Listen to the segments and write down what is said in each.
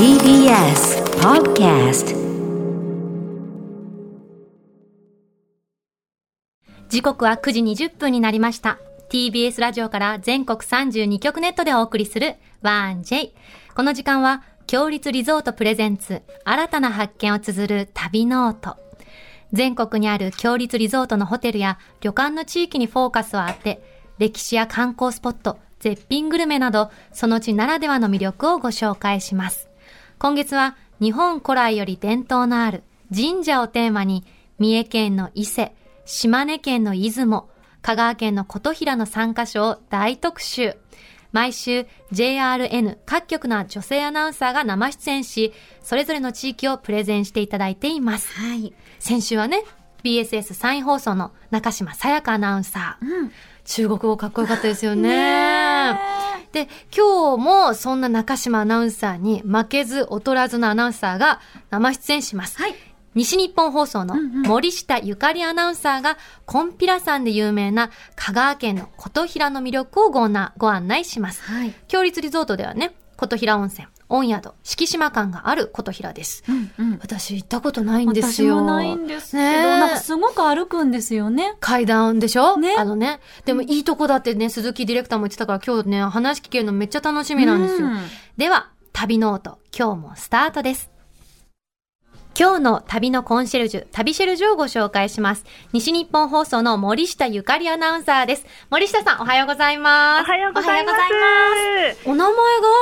TBS Podcast 時刻は9時20分になりました。TBS ラジオから全国32局ネットでお送りする 1J。この時間は、共立リゾートプレゼンツ、新たな発見を綴る旅ノート。全国にある共立リゾートのホテルや旅館の地域にフォーカスを当て、歴史や観光スポット、絶品グルメなど、その地ならではの魅力をご紹介します。今月は、日本古来より伝統のある神社をテーマに、三重県の伊勢、島根県の出雲、香川県の琴平の3カ所を大特集。毎週 JRN 各局の女性アナウンサーが生出演し、それぞれの地域をプレゼンしていただいています。はい。先週はね、BSS サイン放送の中島さやかアナウンサー。うん。中国語かっこよかったですよね。で、今日もそんな中島アナウンサーに負けず劣らずのアナウンサーが生出演します。はい。西日本放送の森下ゆかりアナウンサーが、コンピラ山で有名な香川県の琴平の魅力をごなご案内します。はい。強立リゾートではね、琴平温泉、温宿、敷島館がある琴平です。うんうん。私行ったことないんですよ。私もないんですけど、ねえなんかすごく歩くんですよね。階段でしょ？ねあのね。でもいいとこだってね、鈴木ディレクターも言ってたから今日ね、話聞けるのめっちゃ楽しみなんですよ。うんでは、旅ノート、今日もスタートです。今日の旅のコンシェルジュ、旅シェルジュをご紹介します。西日本放送の森下ゆかりアナウンサーです。森下さん、おはようございます。おはようございます。おますお名前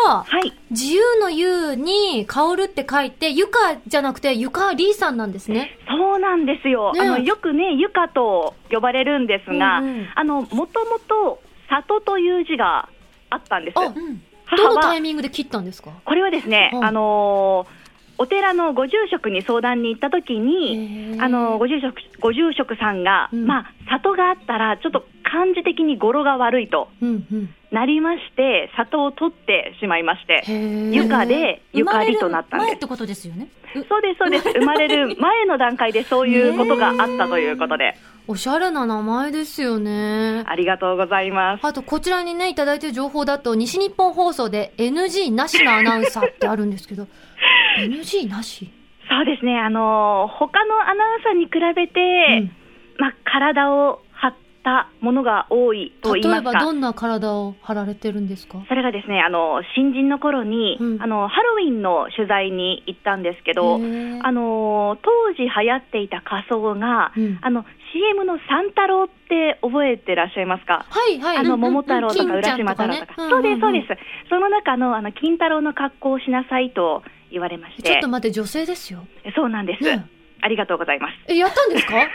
が、はい。自由の優に香るって書いて、ゆかじゃなくてゆかりーさんなんですね。そうなんですよ。ねあの、よくね、ゆかと呼ばれるんですが、うんうんあの、もともと、里という字があったんです。あうん。母どのタイは、ミングで切ったんですか？これはですね、うんあのーお寺のご住職に相談に行った時に、あのご住職ご住職さんが、うんまあ里があったらちょっと漢字的に語呂が悪いとうんうん。なりまして里を取ってしまいましてへーゆかでゆかりとなったんです前ってことですよね。そうです、そうです。生まれる前の段階でそういうことがあったということで、おしゃれな名前ですよね。ありがとうございます。あと、こちらにね、いただいてる情報だと、西日本放送で NG なしのアナウンサーってあるんですけど、NG なし？そうですね、あの他のアナウンサーに比べて、まあ、体を張ったものが多いと言い例ますか。えばどんな体を張られてるんですか？それがですね、あの新人の頃に、うん。あのハロウィンの取材に行ったんですけど、あの当時流行っていた仮装が、うん。あの CM の三太郎って覚えてらっしゃいますか？はいはい。あの桃太郎とか浦島太郎とか、ねそうです、そうです、その中のあの金太郎の格好をしなさいと言われまし、ちょってと待って、女性ですよ。そうなんです、ねありがとうございます。え、やったんですか？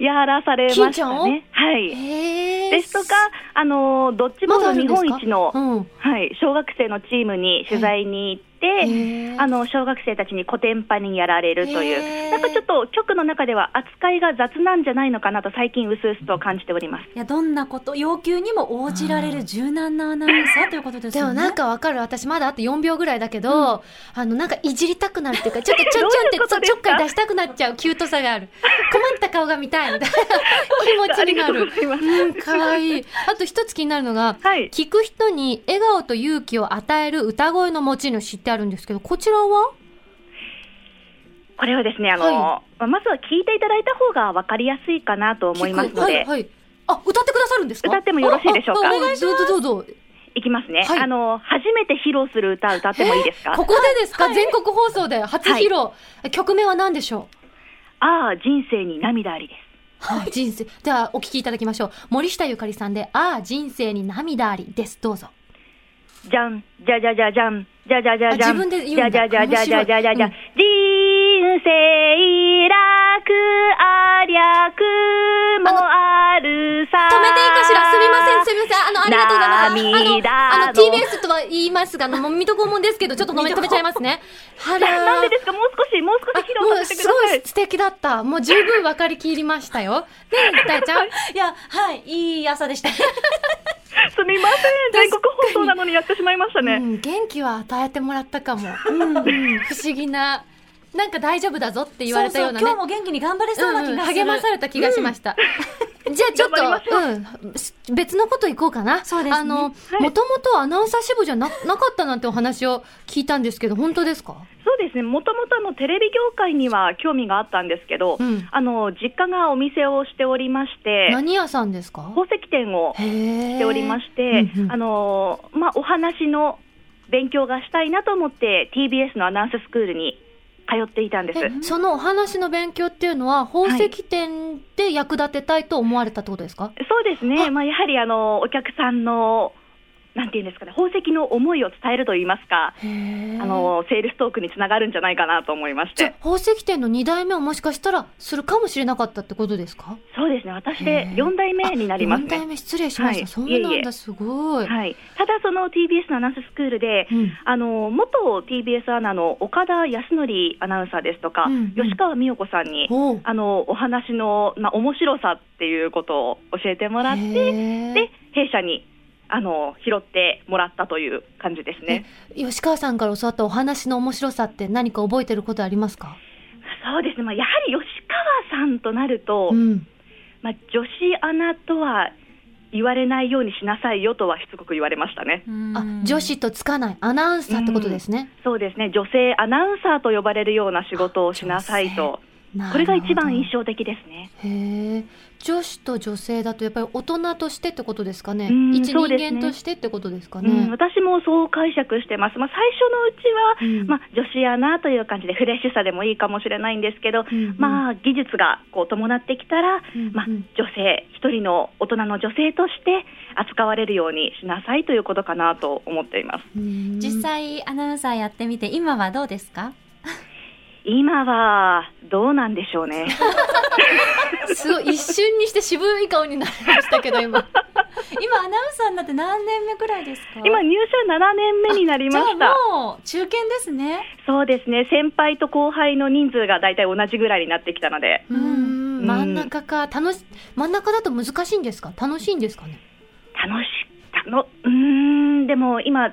やらされましたね。はい。ですとか、あのドッジボまだあール日本一の、うん。はい、小学生のチームに取材に行って、へーあの小学生たちにコテンパンにやられるという、なんかちょっと局の中では扱いが雑なんじゃないのかなと最近うすうすと感じております。いや、どんなこと、要求にも応じられる柔軟なアナウンサーということですよね。でもなんかわかる。私まだあと4秒ぐらいだけど、あの、なんかいじりたくなるっていうか、ちょっ とちょちょんってちょっかい出したくなっちゃうキュートさがある。困った顔が見たいみたいな 気持ちになるうん、かわいい。あと一つ気になるのが、はい聞く人に笑顔と勇気を与える歌声の持ち主ってあるんですけど、こちらは？これはですね、あの、はまあまずは聞いていただいた方が分かりやすいかなと思いますので、はい、はい。あ、歌ってくださるんですか？歌ってもよろしいでしょうか？お願いします。どうぞどうぞ。いきますね、はいあの、初めて披露する歌、歌ってもいいですか、ここでですか、全国放送で初披露。曲名は何でしょう？ああ、人生に涙ありです。はい、人生。では、お聞きいただきましょう。森下ゆかりさんで、ああ、人生に涙ありです。どうぞ。じゃん、じゃじゃじゃじゃん、じゃじゃじゃじゃ。自分で言うんだ。じゃじゃじゃじゃじゃじゃじゃ。人生楽ありゃくもあるさ。止めていいかしらすみません、すみません。ありがとうございます。涙あの、あの、TBS とは言いますが、あの、もう水戸黄門ですけど、ちょっと止め、止めちゃいますね。あらーななんでですか？もう少し、もう少し披露させてください。すごい素敵だった。もう十分分かりきりましたよ。ねえ、大ちゃん。いや、はい、いい朝でした。すみません。全国放送なのにやってしまいましたね。うん、元気は与えてもらったかも。うん、うん不思議な。なんか大丈夫だぞって言われたようなね。そうそう今日も元気に頑張れそうな気がする。んん励まされた気がしました。じゃあちょっと、う。ん、別のこと行こうかな。そうですね。あの、はい。もともとアナウンサー支部じゃななかったなんてお話を聞いたんですけど、本当ですか？そうですね、もともとあのテレビ業界には興味があったんですけど、うん。あの実家がお店をしておりまして、何屋さんですか？宝石店をへえ。しておりまして、うんうん。あのまあ、お話の勉強がしたいなと思って、TBS のアナウンススクールに通っていたんです。えそのお話の勉強っていうのは、宝石店で役立てたいと思われたってことですか、そうですあね、まあ、やはりあのお客さんの、なんていうんですかね、宝石の思いを伝えるといいますか。あのセールストークにつながるんじゃないかなと思いまして、じゃあ宝石店の2代目をもしかしたらするかもしれなかったってことですか？そうですね、私へでー。4代目になります4代ね。目失礼しました。はいそうなんだ、すごい。はい、ただ、その TBS のアナウンススクールで、うん。あの元 TBS アナの岡田康則アナウンサーですとか、うんうん。吉川美代子さんに、あのお話の、まあ、面白さっていうことを教えてもらって、で弊社にあの拾ってもらったという感じですね。吉川さんから教わったお話の面白さって何か覚えてることありますか？そうですね、まあ、やはり吉川さんとなると、うん。まあ、女子アナとは言われないようにしなさいよとはしつこく言われましたね。あ、女子とつかないアナウンサーってことですね。そうですね、女性アナウンサーと呼ばれるような仕事をしなさいと、これが一番印象的ですね。へえ。女子と女性だとやっぱり大人としてってことですかね。うん一人そうですね間としてってことですかうん、ね。私もそう解釈してます、まあ、最初のうちは、うんまあ、女子アナという感じでフレッシュさでもいいかもしれないんですけど、うんうんまあ、技術がこう伴ってきたら、うんうんまあ、女性、一人の大人の女性として扱われるようにしなさいということかなと思っています。うん実際アナウンサーやってみて今はどうですか？今はどうなんでしょうね。すごい一瞬にして渋い顔になりましたけど今。今アナウンサーになって何年目くらいですか？今、入社7年目になりましじゃあた。もう中堅ですね。そうですね、先輩と後輩の人数が大体同じぐらいになってきたので、ううん。ん真ん中か楽し真ん中だと難しいんですか？楽しいんですかね？楽し、たの、うーん、でも今、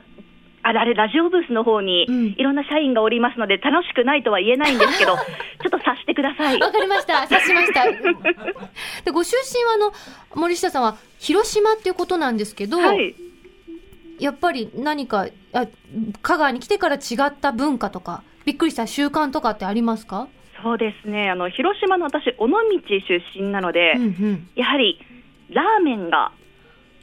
あれ、あれラジオブースの方にうん。いろんな社員がおりますので、楽しくないとは言えないんですけど、ちょっと察してください。わかりました。察しました。でご出身はあの森下さんは広島っていうことなんですけど、はい。やっぱり何かあ香川に来てから違った文化とかびっくりした習慣とかってありますか、そうですね、あの、広島の私、尾道出身なので、うんうん、やはり、ラーメンが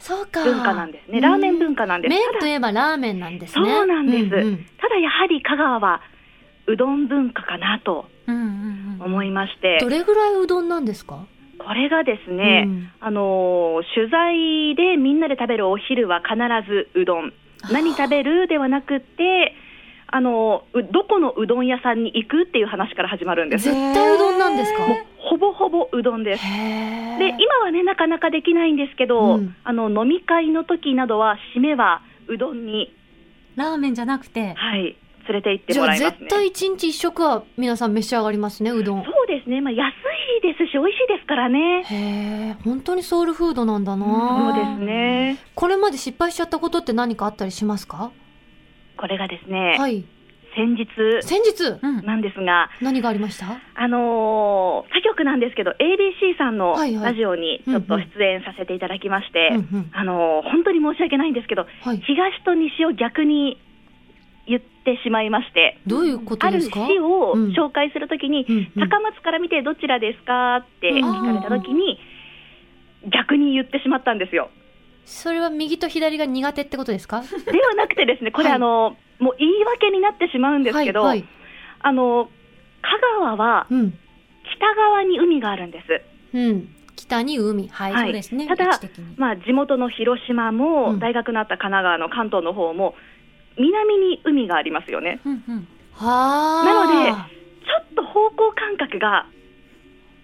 そうか文化なんですね。ラーメン文化なんです。麺といえばラーメンなんですねそうなんです。うんうんただやはり香川はうどん文化かなとうんうんうん思いまして、どれぐらいうどんなんですか？これがですね、うんあのー取材でみんなで食べるお昼は必ずうどん。何食べるではなくって、あのどこのうどん屋さんに行くっていう話から始まるんです。絶対うどんなんですか？ほぼほぼうどんです。で今はねなかなかできないんですけど、うん。あの飲み会の時などは締めはうどんにラーメンじゃなくて。はい連れて行ってじゃあもらいますね。絶対一日一食は皆さん召し上がりますねうどん。そうですね、まあ、安いですし、美味しいですからね。へえ本当にソウルフードなんだな。そうですね。これまで失敗しちゃったことって何かあったりしますか？これがですね、はい先日。先日？うん。なんですが、何がありました？あのー他局なんですけど、ABC さんのラジオにちょっと出演させていただきまして、うんうん。あのー本当に申し訳ないんですけど、はい。東と西を逆に言ってしまいまして、どういうことあるですか？市をうん紹介するときに、うん。うん高松から見てどちらですか？って聞かれたときに、逆に言ってしまったんですよ。それは右と左が苦手ってことですか？ではなくてですね、これ、はい。あのもう言い訳になってしまうんですけど、はいはい。あの香川はうん。北側に海があるんです。うん。北に海。はい、はい。そうですね。ただまあ、地元の広島も、うん。大学のあった神奈川の関東の方も、南に海がありますよね。うんうん。はあなのでちょっと方向感覚が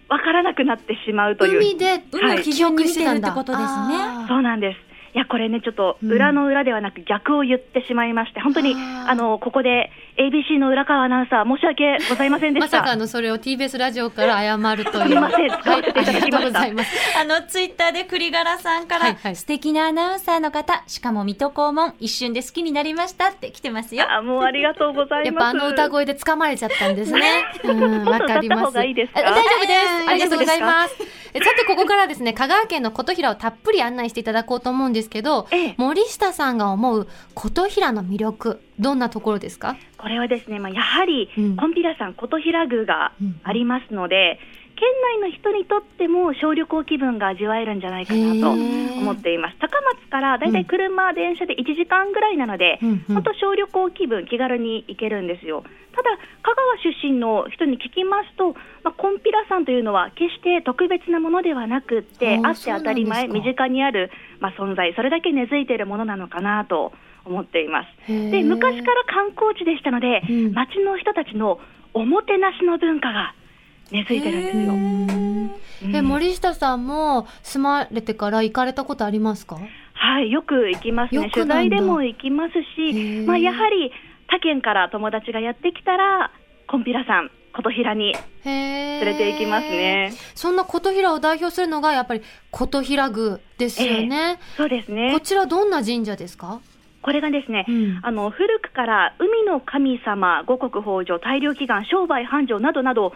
わからなくなってしまうという。海で海を基準にしてるってことですね。そうなんです。いや、これね、ちょっとうん裏の裏ではなく逆を言ってしまいまして、本当に、あの、ここで ABC の浦川アナウンサー、申し訳ございませんでした。まさかのそれを TBS ラジオから謝るという。すみません使はい、わせていただきましたありがとうございます。あの、ツイッターで栗柄さんから、はいはい素敵なアナウンサーの方、しかも水戸黄門、一瞬で好きになりましたって来てますよ。あもうありがとうございます。やっぱあの歌声で掴まれちゃったんですね。うん、かります。大丈夫です。ありがとうございます。えさて、ここからですね、香川県の琴平をたっぷり案内していただこうと思うんですけど、ええ。森下さんが思う琴平の魅力、どんなところですか？これはですね、まあ、やはり、うん。コンピラ山琴平宮がうん。ありますので、県内の人にとっても小旅行気分が味わえるんじゃないかなと思っています。高松からだいたい車、電車で1時間ぐらいなので、うんうん小旅行気分、気軽に行けるんですよ。ただ、香川出身の人に聞きますと、まあ、コンピラ山というのは決して特別なものではなくって、あって当たり前、身近にある、まあ、存在、それだけ根付いているものなのかなと思っています。で昔から観光地でしたので、うん町の人たちのおもてなしの文化が根付いてるんですよ。うんえ、森下さんも住まれてから行かれたことありますか？はい、よく行きますね。取材でも行きますし、まあ、やはり他県から友達がやってきたら、コンピラさん、琴平に。連れて行きますね。そんな琴平を代表するのがやっぱり琴平宮ですよね。そうですねこ。ちらどんな神社ですか？これがですね、うんあの古くから海の神様、五穀豊穣、大量祈願、商売繁盛などなど、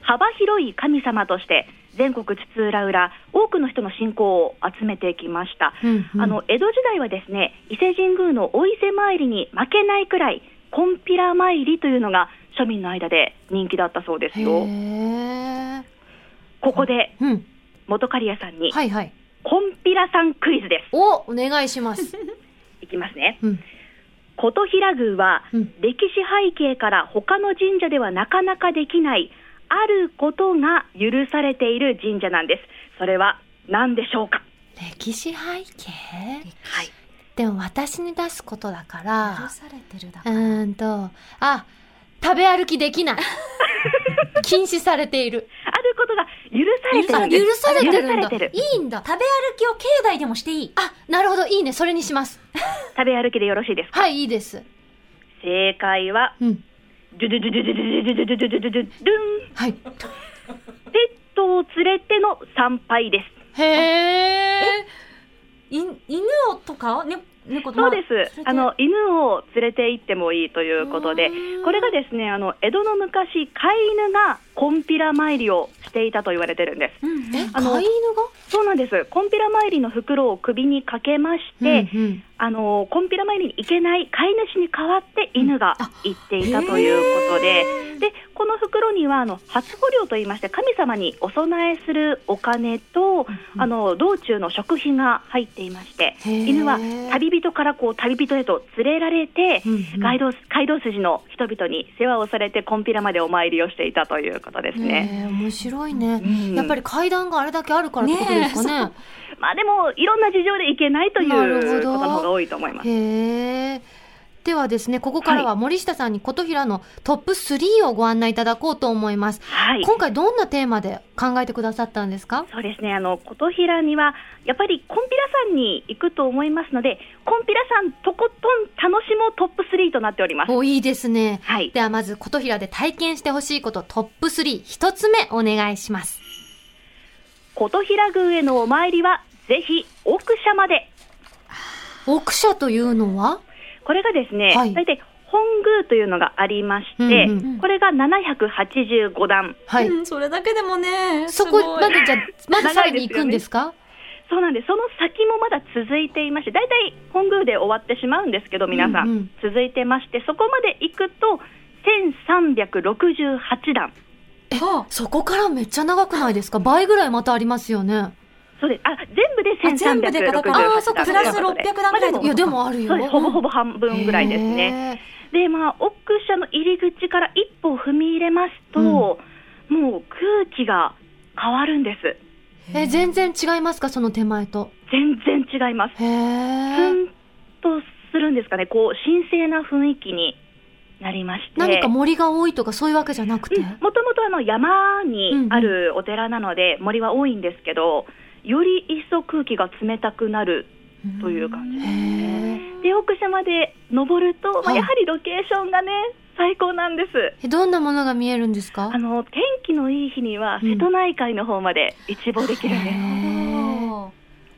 幅広い神様として、全国津々浦々、多くの人の信仰を集めてきました。うんうんあの江戸時代はですね伊勢神宮のお伊勢参りに負けないくらい、コンピラ参りというのが庶民の間で人気だったそうですへよ。え。ここでうん。元刈谷さんに、はいはい。コンピラさんクイズでお、お願いします。す。いきますね。うん。琴平宮は、うん歴史背景から他の神社ではなかなかできないあることが許されている神社なんです。それは何でしょうか？歴史背景？はい。でも私に出すことだから許、されてるだうから。ーんと、あ、食べ歩きできない。禁止されている。が許されてるんです。許されてるんだ。いいんだ。食べ歩きを境内でもしていい。あ、なるほど、いいね。それにします。食べ歩きでよろしいですか？はい、いいです。正解は、うん。ドゥドゥドゥドゥドゥドゥドゥドゥドゥドゥドゥドゥンはい。ペットを連れての参拝です。へえ。い犬をとか、ね、猫とそうです。あの犬を連れて行ってもいいということでこれがですね、あの江戸の昔、飼い犬がコンピラ参りをしていたと言われてるんです。うんあの飼い犬そうなんです。コンピラ参りの袋を首にかけまして、がうんうん。あのコンピラ参りに行けない飼い主に代わって犬が行っていたということで、でこの袋にはあの初穂料といいまして神様にお供えするお金と、あの道中の食費が入っていまして、犬は旅人からこう旅人へと連れられて、うんうん。街道街道筋の人々に世話をされてコンピラまでお参りをしていたということですね。面白いね、うんやっぱり階段があれだけあるからってことですかね。まあでもいろんな事情で行けないということの方が多いと思います。ではですね、ここからは森下さんに琴平のトップ3をご案内いただこうと思います。はい。今回どんなテーマで考えてくださったんですか？そうですね、あの琴平にはやっぱりコンピラ山に行くと思いますので、コンピラ山とことん楽しもうトップ3となっております。お、いいですね。はい、ではまず琴平で体験してほしいことトップ3、一つ目お願いします。琴平宮へのお参りはぜひ奥社まで。奥社というのは？これがですね、はい大体本宮というのがありまして、うんうんこれが785段。はい。うんそれだけでもね、そこすごいまでじゃあ、まださらに行くんですか？そうなんです。その先もまだ続いていまして、大体本宮で終わってしまうんですけど、皆さん、うんうん続いてまして、そこまで行くと1368段。はあそこからめっちゃ長くないですか？倍ぐらいまたありますよね。そうです。あ、全部であ全部で1368だから段。あそっかプラス600段ぐらいでいや、でもあるよ。そうです。ほぼほぼ半分ぐらいですね。で、まあ、奥社の入り口から一歩踏み入れますと、もう空気が変わるんです。えー、全然違いますかその手前と？全然違います。へふえ。んとするんですかね。こう、神聖な雰囲気になりまして。何か森が多いとかそういうわけじゃなくて？もともとあの山にあるお寺なので森は多いんですけど、より一層空気が冷たくなるという感じですね。で奥社まで登ると、まあ、はいやはりロケーションがね最高なんです。えどんなものが見えるんですか？あの天気のいい日にはうん瀬戸内海の方まで一望できるんです。へーおー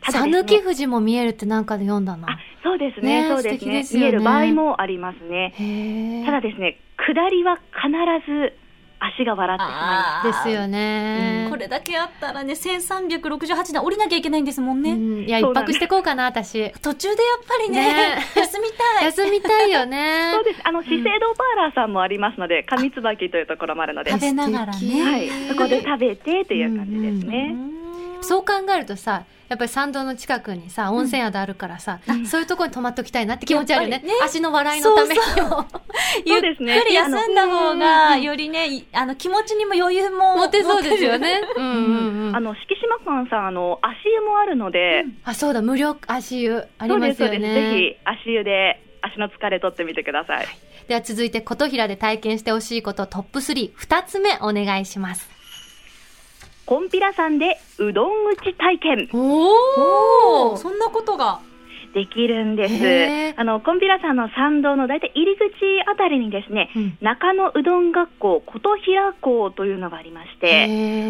ただですね讃岐富士も見えるってなんかで読んだあな。そうですねねそうですねね見える場合もありますね。ただですね下りは必ず足が笑ってしまいます。ですよね。これだけあったらね、1368段降りなきゃいけないんですもんね。うん、いや、一泊してこうかな、私。途中でやっぱりね、ね休みたい。休みたいよね そう。です。あの、資生堂パーラーさんもありますので、上椿というところもあるので、は食べながらね。い、そこで食べてという感じですね。そう考えるとさ、やっぱり参道の近くにさ、温泉宿あるからさ、そういうところに泊まっときたいなって気持ちあるよね。ね足の笑いのためにそうも。ゆっそうですねくり休んだ方が、よりね、いあの、気持ちにも余裕も。モテそうですよね。うんうんうん。あの、敷島館さん、あの、足湯もあるので、あ、そうだ、無料足湯ありますよそうです。ぜね。ひ、足湯で、足の疲れ取ってみてください。では続いて、琴平で体験してほしいことトップ3、二つ目お願いします。コンピラさんでうどん打ち体験おおーそんなことが。できるんです。あの、コンピラさんの参道の大体入り口あたりにですね、うん中野うどん学校琴平校というのがありまして、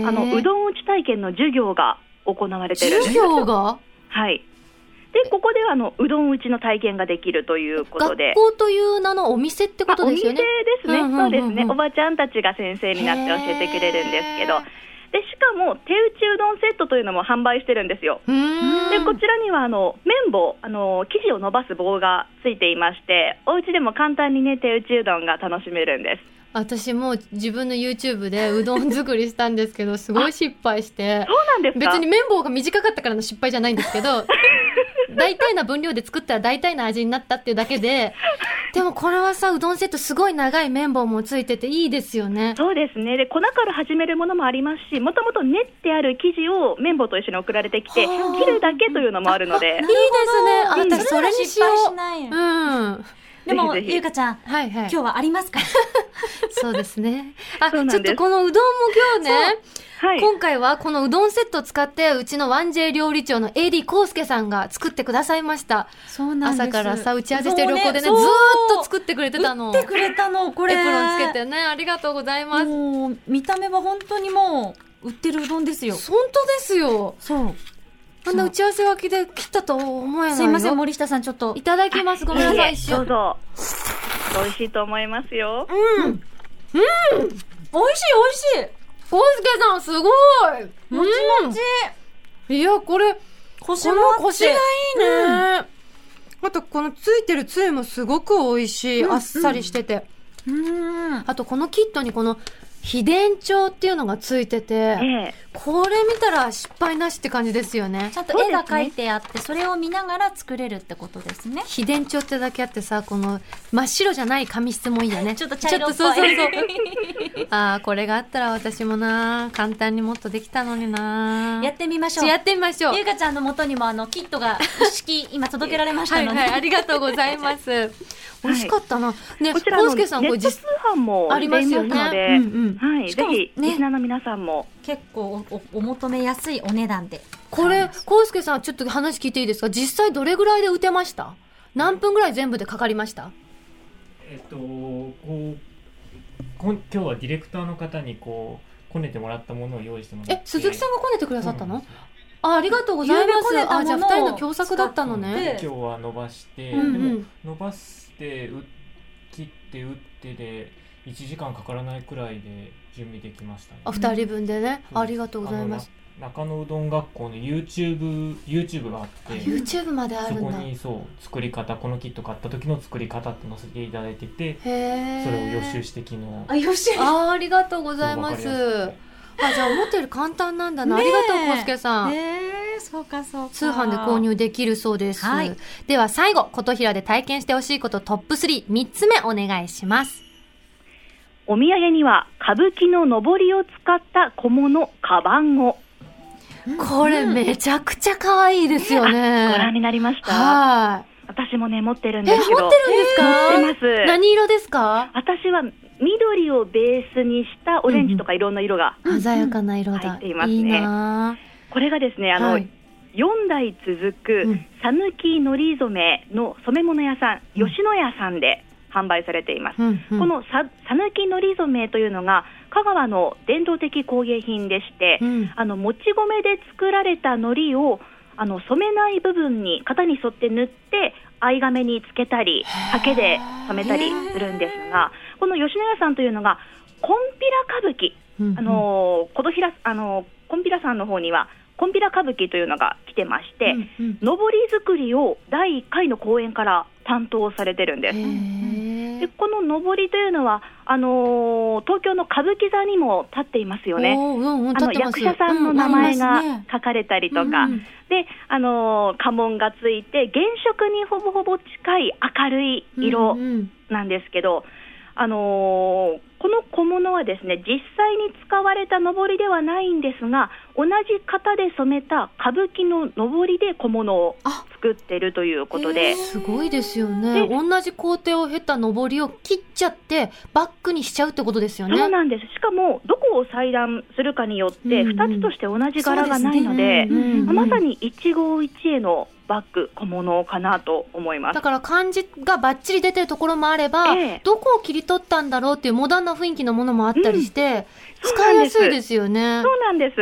あの、うどん打ち体験の授業が行われてるんです授業が？はい。で、ここではあの、うどん打ちの体験ができるということで。学校という名のお店ってことあお店ですよね。ですね、そうですね。おばちゃんたちが先生になって教えてくれるんですけどで、しかも、手打ちうどんセットというのも販売してるんですよ。で、こちらには、あの、綿棒、あの、生地を伸ばす棒がついていまして、お家でも簡単にね、手打ちうどんが楽しめるんです。私も自分の YouTube でうどん作りしたんですけど、すごい失敗して。そうなんですか？別に綿棒が短かったからの失敗じゃないんですけど、大体な分量で作ったら大体な味になったっていうだけで、でもこれはさ、うどんセットすごい長い綿棒もついてていいですよね。そうですね。で、粉から始めるものもありますし、もともと練ってある生地を綿棒と一緒に送られてきて、はあ切るだけというのもあるのでいいですね。あ、うん私それにしよ失敗しない。う。うん。でも、ゆうかちゃん、はいはい。今日はありますか？そうですね。あ、ちょっとこのうどんも今日ね、はい。今回はこのうどんセットを使って、うちの 1J 料理長の AD コウスケさんが作ってくださいました。そうなん朝からさ、打ち合わせしてる横でね、ずそうーっと作ってくれてたの。打ってくれたの、これ。エプロンつけてね、ありがとうございます。もう、見た目は本当にもう、売ってるうどんですよ。本当ですよ。そう。あんな打ち合わせ脇で切ったと思えないよ。すいません、森下さん、ちょっとい。ただきます。ごめんなさい、一瞬。どうぞ。美味しいと思いますよ。うん。美味しい、美味しい。コウスケさん、すごいもちもち。うんいや、これ、こ腰もあっての腰がいいね。あと、このついてるつゆもすごく美味しい。うんあっさりしてて。うん。あと、このキットにこの、秘伝帳っていうのがついてて、ええ。これ見たら失敗なしって感じですよねち。ゃんと絵が描いてあって、それを見ながら作れるってことですね。秘伝帳ってだけあってさ、この真っ白じゃない紙質もいいよね。ちょっと茶色っぽいちょっとそうそうそう。ああ、これがあったら私もな、簡単にもっとできたのにな。やってみましょう。やってみましょう。ゆうかちゃんの元にもあの、キットが一式今届けられましたので。はいはい、ありがとうございます。美味しかったな。ね、こちらのネコウスケさん、これット通実販もありますよね。うんうん。はい、しかもぜひ、ね。リスナーの皆さんも、結構おおお求めやすいお値段で。これ、コウスケさん、ちょっと話聞いていいですか？実際どれぐらいで打てました？何分ぐらい全部でかかりました？えっとこうこん今日はディレクターの方にこうこねてもらったものを用意してもらって。え、鈴木さんがこねてくださったの？そうなん。あ、ありがとうございます。あ、じゃあ二人の共作だったのね。今日は伸ばして、うんうん。でも伸ばしてう切って打ってで1時間かからないくらいで準備できましたねあ、二人分でね？ありがとうございます。中野うどん学校の YouTube, YouTube があって、YouTube まであそこるんだ。にそう作り方このキット買った時の作り方って載せていただいててへーそれを予習して昨日あ、よし。あーありがとうございます。あ、じゃあ思ったより簡単なんだな。ねえありがとう、コウスケさん。えー、そうかそうか。通販で購入できるそうです。はいでは最後、琴平で体験してほしいことトップ3、3つ目お願いします。お土産には歌舞伎ののぼりを使った小物、カバンをこれめちゃくちゃ可愛いですよね。ご覧になりました？は私もね、持ってるんですけど。持ってるんですか、持ってます。何色ですか？私は緑をベースにしたオレンジとかいろんな色が、鮮やかな色だ。入っていますねいいなこれがですね、あの、はい。4代続くうん。讃岐のり染めの染め物屋さん、うん。吉野家さんで販売されています。うんうん。このさ讃岐のり染めというのが香川の伝統的工芸品でして、うん。あのもち米で作られた海苔をあの染めない部分に型に沿って塗って藍亀につけたり刷毛で染めたりするんですがこの吉野家さんというのがコンピラ歌舞伎、うんあのー琴平あのーコンピラさんの方にはコンピラ歌舞伎というのが来てまして、うんうん。上り作りを第1回の公演から担当されてるんです。でこの上りというのはあのー東京の歌舞伎座にも立っていますよね。おーうんうん、あの役者さんの名前が書かれたりとか、うんで、あのー家紋がついて原色にほぼほぼ近い明るい色うんうん。なんですけど、あのーこの小物はですね実際に使われた上りではないんですが同じ型で染めた歌舞伎の上りで小物をあ作ってるということで。すごいですよね。で同じ工程を経た上りを切っちゃって、バッグにしちゃうってことですよね。そうなんです。しかも、どこを裁断するかによって、うんうん2つとして同じ柄がないので、うんうんうんまさに一期一会のバッグ、小物かなと思いますだ。から漢字がバッチリ出てるところもあれば、ええどこを切り取ったんだろうっていうモダンな雰囲気のものもあったりして、そう使いやすいですよね。そうなんです。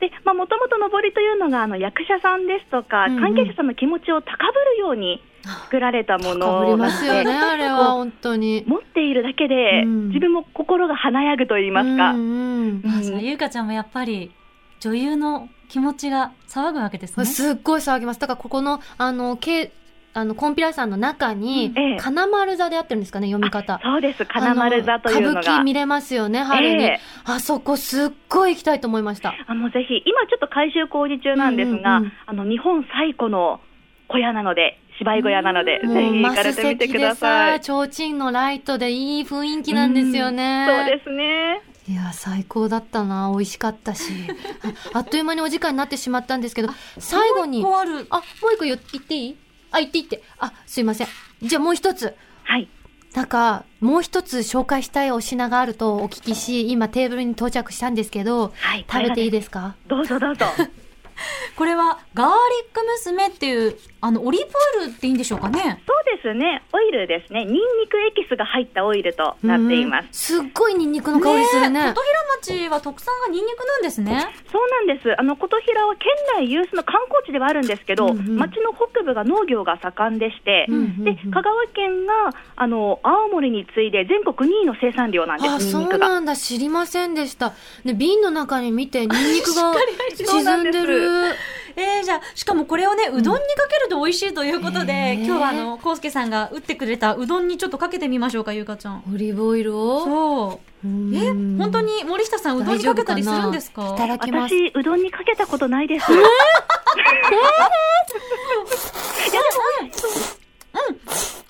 で、まあ、もともと上りというのが、あの、役者さんですとか、うんうん関係者さんの気持ちを高ぶるように作られたものりなので、ますよね、あれは本当に。持っているだけで、うん自分も心が華やぐと言いますか。うんうんあじゃあゆうかちゃんもやっぱり女優の気持ちが騒ぐわけですね。すっごい騒ぎます。だからここの、あの、けあの、コンピラさんの中に、ええ金丸座であってるんですかね、読み方。そうです、金丸座というのあの歌舞伎が。見れますよね、春に。ええあそこすっごい行きたいと思いました。あもうぜひ、今ちょっと改修工事中なんですが、うんうんうんあの日本最古の小屋なので、芝居小屋なので、ぜひ行かれてみてくだささ、い。提灯のライトでいい雰囲気なんですよね。そうですね。いや、最高だったな。美味しかったし。ああっという間にお時間になってしまったんですけど、最後に、もう一個ある。あ、もう一個言言っていい？あ、言っていいって。あ、すいません。じゃあもう一つ。はい。なんか、もう一つ紹介したいお品があるとお聞きし、今テーブルに到着したんですけど、はい。食べていいでですか？どうぞどうぞ。これはガーリック娘っていう、あの、オリーブオイルっていいんでしょうかね？そうですね。オイルですね。ニンニクエキスが入ったオイルとなっています。すっごいニンニクの香りするね。え琴平町は特産がニンニクなんですね。そうなんです。あの琴平は県内有数の観光地ではあるんですけど、うんうん町の北部が農業が盛んでして、うんうんうんで香川県があの青森に次いで全国2位の生産量なんです。あ、そうニンニクが。なんだ。知りませんでした。ね、瓶の中に見て、ニンニクが 沈んでる。えー、じゃあ、しかもこれをね、うどんにかけると美味しいということで、へー今日はあの、コウスケさんが打ってくれたうどんにちょっとかけてみましょうか、ゆうかちゃん。オリーブオイルを？そう。うえ、ん本当に森下さんうどんにかけたりするんですか？いただきます。私うどんにかけたことないです。え、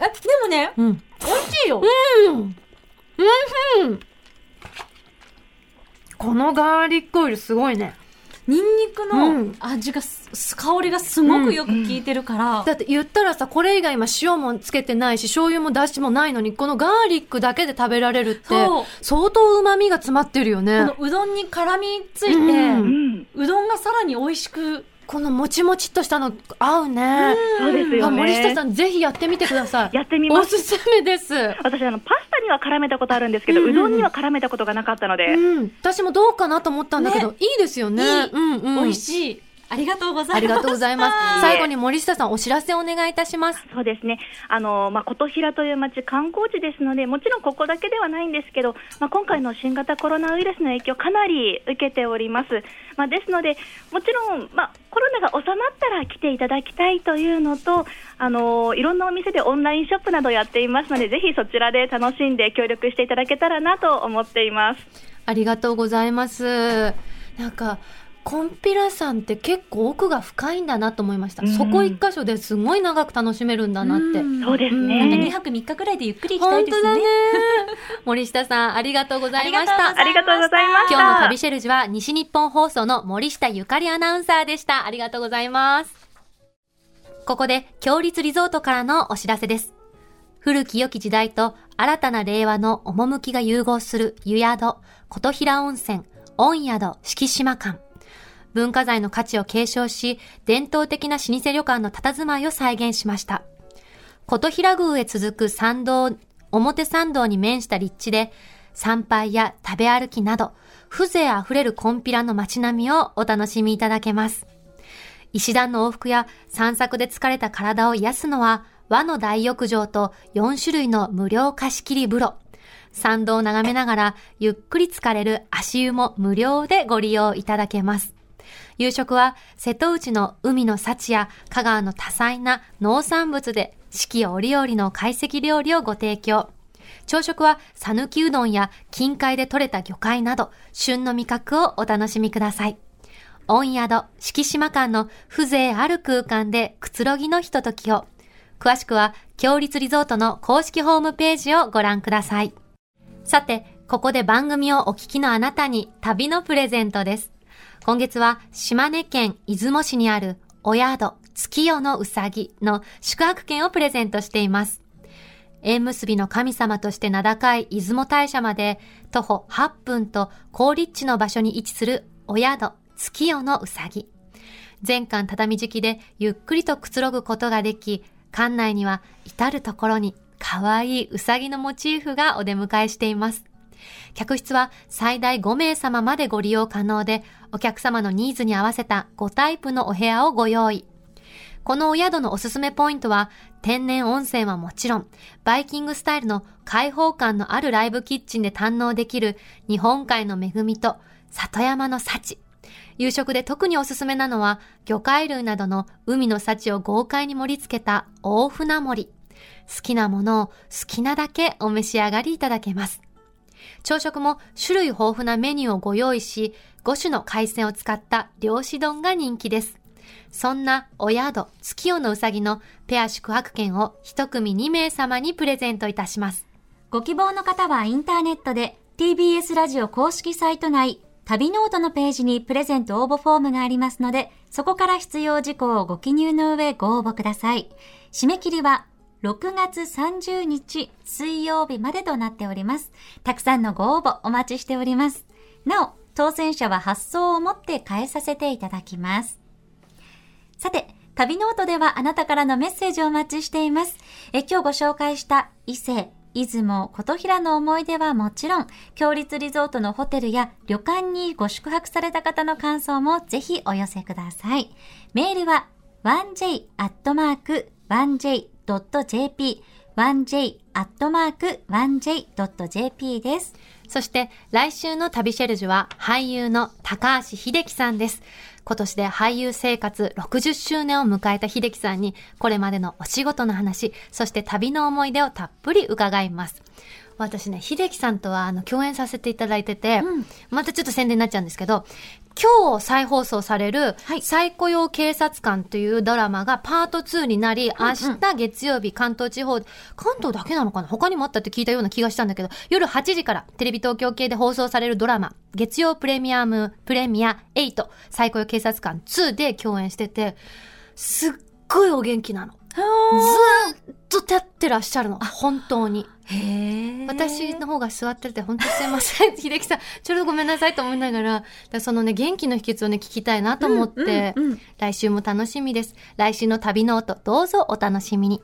でもね、うん。美味しいよ。うん。うん。このガーリックオイルすごいね。ニンニクうのん。味がす、香りがすごくよく効いてるから、だって言ったらさ、これ以外今塩もつけてないし、醤油もだしもないのに、このガーリックだけで食べられるって相当旨味が詰まってるよね。こ。のうどんに絡みついて、ううんん、うどんがさらに美味しく、このもちもちっとしたの合うね。そうですよあ森下ね。さん、ぜひやってみてください。やってみます。おすすめです。私あのパスタには絡めたことあるんですけど、うんううんどんには絡めたことがなかったので、うん。私もどうかなと思ったんだけど、ねいいですよね。いいうんうん。美味しい。ありがとうございます。ありがとうございます。最後に森下さん、お知らせお願いいたします。そうですね。あのまあ琴平という町観光地ですので、もちろんここだけではないんですけど、まあ今回の新型コロナウイルスの影響かなり受けております。まあですので、もちろんまあコロナが収まったら来ていただきたいというのと、あのいろんなお店でオンラインショップなどやっていますので、ぜひそちらで楽しんで協力していただけたらなと思っています。ありがとうございます。なんか、コンピラさんって結構奥が深いんだなと思いました。うんそこ一箇所ですごい長く楽しめるんだなって。んそうですうんなんか2ね。泊3日くらいでゆっくり行きたいですね。本当だね。森下さん、ありがとうございました。ありがとうございましたありがとうございました。今日の旅シェルジュは西日本放送の森下ゆかりアナウンサーでした。ありがとうございます。ここで、強立リゾートからのお知らせです。古き良き時代と新たな令和の趣が融合する湯宿、琴平温泉、温宿、敷島館。文化財の価値を継承し、伝統的な老舗旅館の佇まいを再現しました。琴平宮へ続く参道、表参道に面した立地で、参拝や食べ歩きなど、風情あふれるコンピラの街並みをお楽しみいただけます。石段の往復や散策で疲れた体を癒すのは、和の大浴場と4種類の無料貸し切り風呂。参道を眺めながらゆっくり浸かれる足湯も無料でご利用いただけます。夕食は瀬戸内の海の幸や香川の多彩な農産物で四季折々の懐石料理をご提供。朝食は讃岐うどんや近海で採れた魚介など旬の味覚をお楽しみください。温宿、敷島間の風情ある空間でくつろぎのひとときを。詳しくは、強立リゾートの公式ホームページをご覧ください。さて、ここで番組をお聞きのあなたに旅のプレゼントです。今月は島根県出雲市にあるお宿月夜のうさぎの宿泊券をプレゼントしています。縁結びの神様として名高い出雲大社まで徒歩8分と高立地の場所に位置するお宿月夜のうさぎ。全館畳敷きでゆっくりとくつろぐことができ、館内には至るところに可愛いうさぎのモチーフがお出迎えしています。客室は最大5名様までご利用可能で、お客様のニーズに合わせた5タイプのお部屋をご用意。このお宿のおすすめポイントは、天然温泉はもちろん、バイキングスタイルの開放感のあるライブキッチンで堪能できる日本海の恵みと里山の幸。夕食で特におすすめなのは、魚介類などの海の幸を豪快に盛り付けた大船盛り。好きなものを好きなだけお召し上がりいただけます。朝食も種類豊富なメニューをご用意し、5種の海鮮を使った漁師丼が人気です。そんなお宿、月夜のうさぎのペア宿泊券を一組2名様にプレゼントいたします。ご希望の方はインターネットで TBS ラジオ公式サイト内、旅ノートのページにプレゼント応募フォームがありますので、そこから必要事項をご記入の上ご応募ください。締め切りは6月30日水曜日までとなっております。たくさんのご応募お待ちしております。なお、当選者は発送をもって代えさせていただきます。さて、旅ノートではあなたからのメッセージをお待ちしています。え今日ご紹介した伊勢、出雲、琴平の思い出はもちろん、共立リゾートのホテルや旅館にご宿泊された方の感想もぜひお寄せください。メールは 1j.1j.jp 1j.1j.jp です。そして来週の旅シェルジュは俳優の高橋秀樹さんです。今年で俳優生活60周年を迎えた秀樹さんにこれまでのお仕事の話、そして旅の思い出をたっぷり伺います。私ね、秀樹さんとはあの共演させていただいてて、うんまたちょっと宣伝になっちゃうんですけど、今日再放送される、再雇用警察官というドラマがパート2になり、明日月曜日関東地方、関東だけなのかな？他にもあったって聞いたような気がしたんだけど、夜8時からテレビ東京系で放送されるドラマ、月曜プレミアム、プレミア8、再雇用警察官2で共演してて、すっごいお元気なの。ずーっと立ってらっしゃるの。本当に。へ私の方が座ってて、本当すいません。秀樹さん、ちょっとごめんなさいと思いながら、らそのね、元気の秘訣をね、聞きたいなと思って、うんうんうん来週も楽しみです。来週の旅ノート、どうぞお楽しみに。